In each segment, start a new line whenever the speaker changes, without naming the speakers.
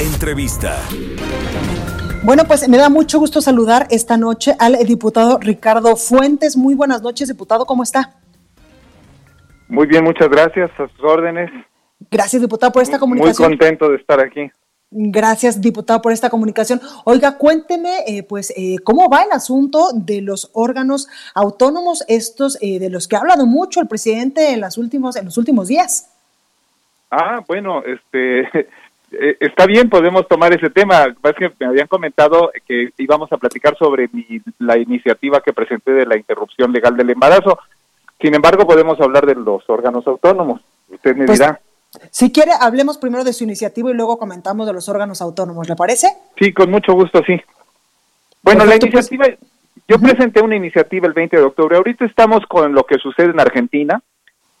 Entrevista.
Bueno, pues me da mucho gusto saludar esta noche al diputado Ricardo Fuentes. Muy buenas noches, diputado, ¿cómo está?
Muy bien, muchas gracias. A sus órdenes.
Gracias, diputado, por esta comunicación.
Muy contento de estar aquí.
Gracias, diputado, por esta comunicación. Oiga, cuénteme, eh, pues, eh, cómo va el asunto de los órganos autónomos, estos eh, de los que ha hablado mucho el presidente en, las últimos, en los últimos días.
Ah, bueno, este, está bien, podemos tomar ese tema. Es que me habían comentado que íbamos a platicar sobre la iniciativa que presenté de la interrupción legal del embarazo. Sin embargo, podemos hablar de los órganos autónomos. Usted me
Pues,
dirá.
Si quiere, hablemos primero de su iniciativa y luego comentamos de los órganos autónomos, ¿le parece?
Sí, con mucho gusto, sí. Bueno,
Perfecto,
la
pues-
iniciativa, yo presenté una iniciativa el 20 de octubre. Ahorita estamos con lo que sucede en Argentina,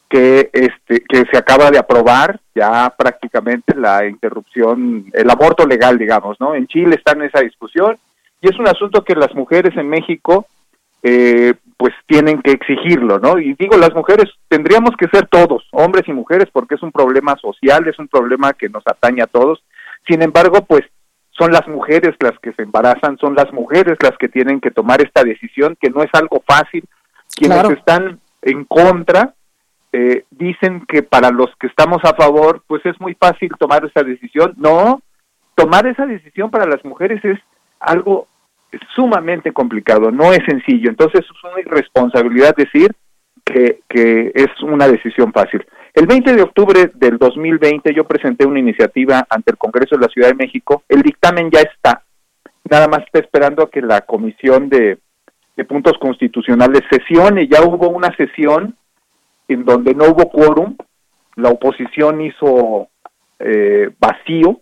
que este que se acaba de aprobar ya prácticamente la interrupción, el aborto legal, digamos, ¿no? En Chile está en esa discusión y es un asunto que las mujeres en México eh, pues tienen que exigirlo, ¿no? Y digo, las mujeres tendríamos que ser todos, hombres y mujeres, porque es un problema social, es un problema que nos atañe a todos. Sin embargo, pues son las mujeres las que se embarazan, son las mujeres las que tienen que tomar esta decisión, que no es algo fácil. Quienes
Claro.
están en contra eh, dicen que para los que estamos a favor, pues es muy fácil tomar esa decisión. No, tomar esa decisión para las mujeres es algo sumamente complicado, no es sencillo. Entonces es una irresponsabilidad decir que, es una decisión fácil. El 20 de octubre del 2020 yo presenté una iniciativa ante el Congreso de la Ciudad de México. El dictamen ya está. Nada más está esperando a que la Comisión de Puntos Constitucionales sesione. Ya hubo una sesión en donde no hubo quórum. La oposición hizo eh, vacío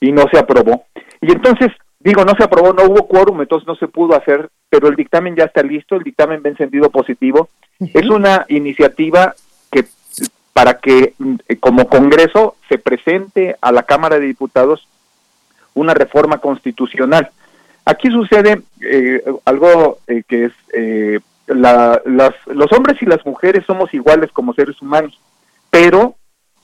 y no se aprobó. Y entonces, digo, no se aprobó, no hubo quórum, entonces no se pudo hacer, pero el dictamen ya está listo, el dictamen va en sentido positivo. Es una iniciativa que para que eh, como Congreso se presente a la Cámara de Diputados una reforma constitucional. Aquí sucede eh, algo eh, que es eh, la- las- los hombres y las mujeres somos iguales como seres humanos, pero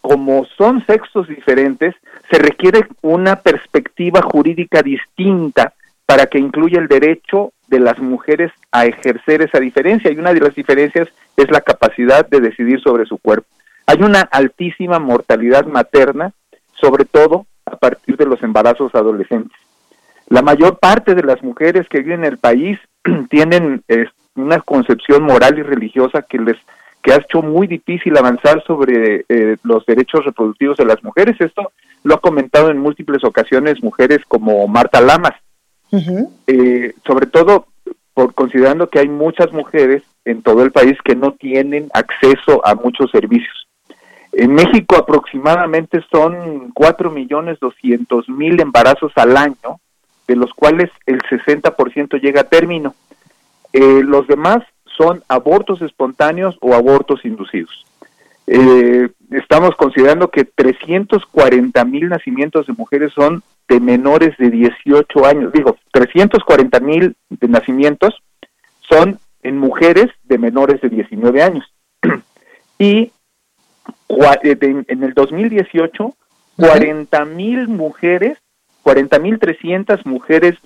como son sexos diferentes, se requiere una perspectiva jurídica distinta para que incluya el derecho de las mujeres a ejercer esa diferencia. Y una de las diferencias es la capacidad de decidir sobre su cuerpo. Hay una altísima mortalidad materna, sobre todo a partir de los embarazos adolescentes. La mayor parte de las mujeres que viven en el país tienen eh, una concepción moral y religiosa que les que ha hecho muy difícil avanzar sobre eh, los derechos reproductivos de las mujeres. Esto lo ha comentado en múltiples ocasiones mujeres como Marta Lamas, eh, sobre todo por considerando que hay muchas mujeres en todo el país que no tienen acceso a muchos servicios. En México aproximadamente son cuatro millones doscientos mil embarazos al año, de los cuales el 60% llega a término. Eh, los demás son abortos espontáneos o abortos inducidos. Eh, estamos considerando que 340 mil nacimientos de mujeres son de menores de 18 años. Digo, 340 mil de nacimientos son en mujeres de menores de 19 años. y eh, en el 2018, 40 mil mujeres, 40 mil 300 mujeres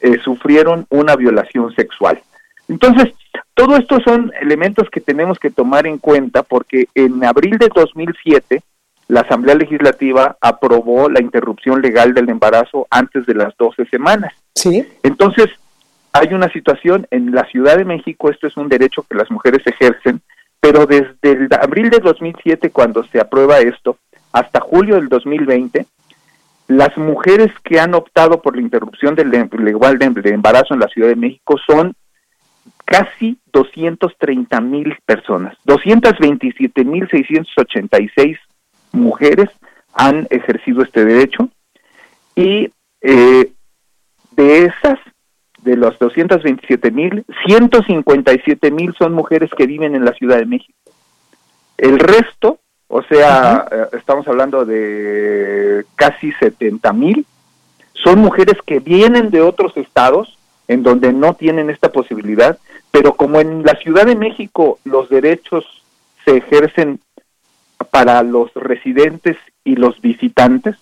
eh, sufrieron una violación sexual. Entonces, todo esto son elementos que tenemos que tomar en cuenta porque en abril de 2007 la Asamblea Legislativa aprobó la interrupción legal del embarazo antes de las 12 semanas.
Sí.
Entonces, hay una situación en la Ciudad de México, esto es un derecho que las mujeres ejercen, pero desde el abril de 2007, cuando se aprueba esto, hasta julio del 2020, las mujeres que han optado por la interrupción del legal de embarazo en la Ciudad de México son casi 230 mil personas, 227 mil 686 mujeres han ejercido este derecho y eh, de esas, de los 227 mil, 157 mil son mujeres que viven en la Ciudad de México. El resto, o sea, eh, estamos hablando de casi 70 mil, son mujeres que vienen de otros estados en donde no tienen esta posibilidad, pero como en la Ciudad de México los derechos se ejercen para los residentes y los visitantes,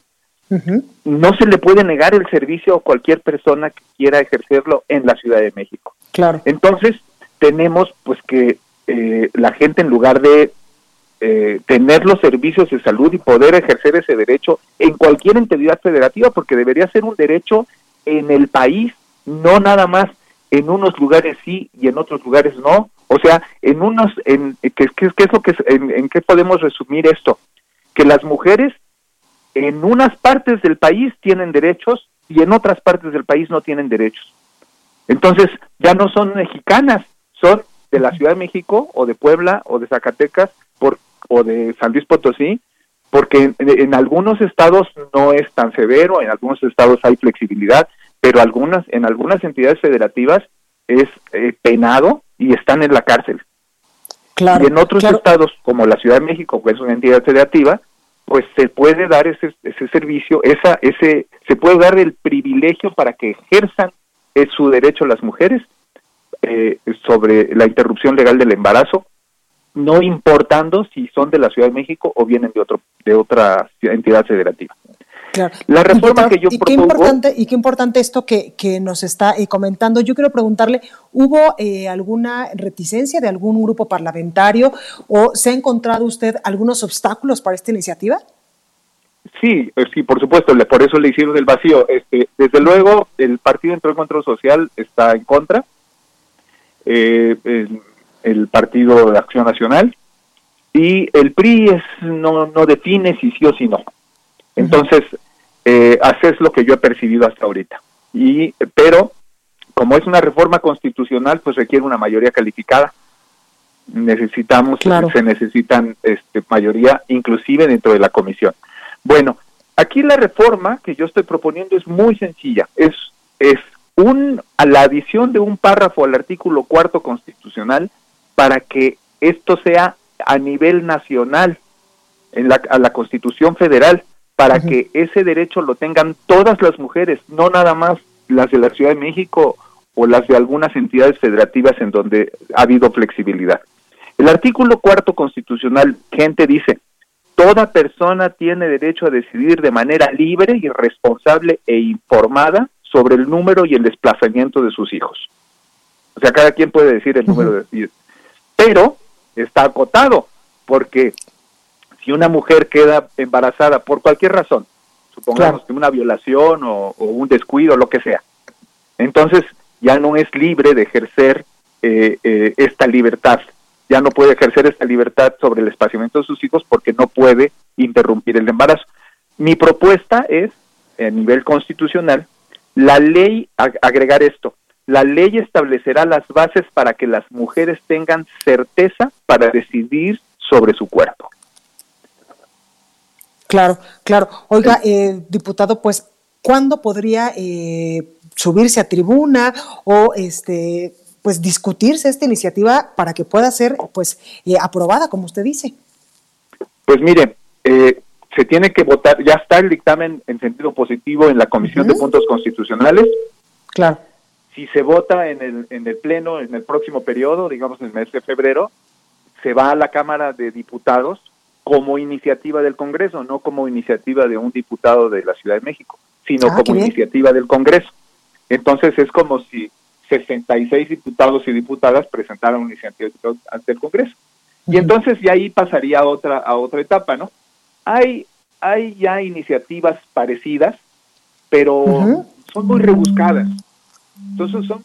no se le puede negar el servicio a cualquier persona que quiera ejercerlo en la Ciudad de México.
Claro.
Entonces, tenemos pues que eh, la gente en lugar de eh, tener los servicios de salud y poder ejercer ese derecho en cualquier entidad federativa, porque debería ser un derecho en el país, no nada más en unos lugares sí y en otros lugares no. O sea, en unos, en, ¿qué, qué, es lo que, en, en qué podemos resumir esto? Que las mujeres en unas partes del país tienen derechos y en otras partes del país no tienen derechos. Entonces, ya no son mexicanas, son de la Ciudad de México o de Puebla o de Zacatecas por, o de San Luis Potosí, porque en, algunos estados no es tan severo, en algunos estados hay flexibilidad, pero algunas en algunas entidades federativas es eh, penado y están en la cárcel.
Claro,
y en otros estados, como la Ciudad de México, que es una entidad federativa, pues se puede dar ese, ese servicio, esa, ese, se puede dar el privilegio para que ejerzan eh, su derecho las mujeres eh, sobre la interrupción legal del embarazo, no importando si son de la Ciudad de México o vienen de otro de otra entidad federativa.
La reforma que yo y Qué importante, y qué importante esto que, que nos está eh, comentando. Yo quiero preguntarle, ¿hubo eh, alguna reticencia de algún grupo parlamentario o se ha encontrado usted algunos obstáculos para esta iniciativa?
Sí, eh, sí, por supuesto, por eso le hicieron el vacío. Este, desde luego, el Partido Entró Control Social está en contra, el, el, Partido de Acción Nacional, y el PRI es, no, no define si sí o si no. Entonces, eh, es lo que yo he percibido hasta ahorita. Y, pero, como es una reforma constitucional, pues requiere una mayoría calificada. Necesitamos, se necesitan este, mayoría, inclusive dentro de la comisión. Bueno, aquí la reforma que yo estoy proponiendo es muy sencilla. Es, es un, a la adición de un párrafo al artículo cuarto constitucional para que esto sea a nivel nacional, en la, a la Constitución Federal para que ese derecho lo tengan todas las mujeres, no nada más las de la Ciudad de México o las de algunas entidades federativas en donde ha habido flexibilidad. El artículo cuarto constitucional, gente dice, toda persona tiene derecho a decidir de manera libre y responsable e informada sobre el número y el desplazamiento de sus hijos. O sea, cada quien puede decir el número de hijos. Pero está acotado, porque si una mujer queda embarazada por cualquier razón, supongamos que una violación o, un descuido, lo que sea, entonces ya no es libre de ejercer eh, eh, esta libertad, ya no puede ejercer esta libertad sobre el espaciamiento de sus hijos porque no puede interrumpir el embarazo. Mi propuesta es, a nivel constitucional, la ley, agregar esto, la ley establecerá las bases para que las mujeres tengan certeza para decidir sobre su cuerpo.
Claro, claro. Oiga, eh, diputado, pues, ¿cuándo podría eh, subirse a tribuna o este pues discutirse esta iniciativa para que pueda ser pues eh, aprobada, como usted dice?
Pues mire, se tiene que votar, ya está el dictamen en sentido positivo en la Comisión de Puntos Constitucionales.
Claro.
Si se vota en el, en el Pleno en el próximo periodo, digamos en el mes de febrero, se va a la Cámara de Diputados como iniciativa del Congreso, no como iniciativa de un diputado de la Ciudad de México, sino ah, como iniciativa del Congreso. Entonces es como si 66 diputados y diputadas presentaran una iniciativa ante el Congreso. Y entonces ya ahí pasaría a otra, a otra etapa, ¿no? Hay, hay ya iniciativas parecidas, pero son muy rebuscadas. Entonces son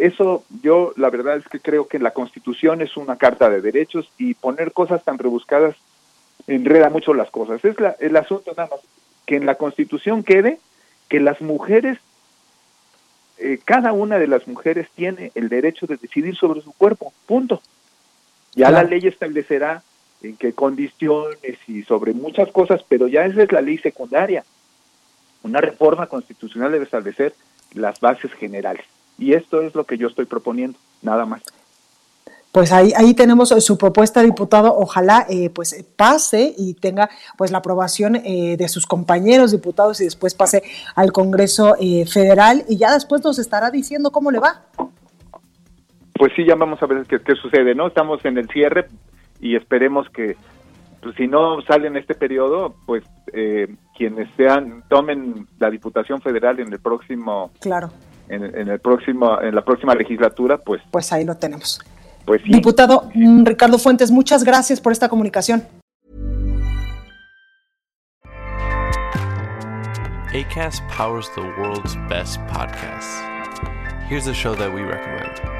eso yo la verdad es que creo que la Constitución es una carta de derechos y poner cosas tan rebuscadas enreda mucho las cosas. Es el asunto nada más que en la Constitución quede que las mujeres eh, cada una de las mujeres tiene el derecho de decidir sobre su cuerpo, punto. Ya la ley establecerá en qué condiciones y sobre muchas cosas, pero ya esa es la ley secundaria. Una reforma constitucional debe establecer las bases generales. Y esto es lo que yo estoy proponiendo, nada más
pues ahí, ahí tenemos su propuesta, diputado. Ojalá eh, pues pase y tenga pues la aprobación eh, de sus compañeros diputados y después pase al Congreso eh, Federal y ya después nos estará diciendo cómo le va.
Pues sí, ya vamos a ver qué, qué sucede, ¿no? Estamos en el cierre y esperemos que pues, si no sale en este periodo, pues quienes sean tomen la Diputación Federal en el próximo
claro
en, en el próximo en la próxima legislatura, pues
pues ahí lo tenemos.
Pues sí.
Diputado mm, Ricardo Fuentes, muchas gracias por esta comunicación.
ACAST powers the world's best podcasts. Here's a show that we recommend.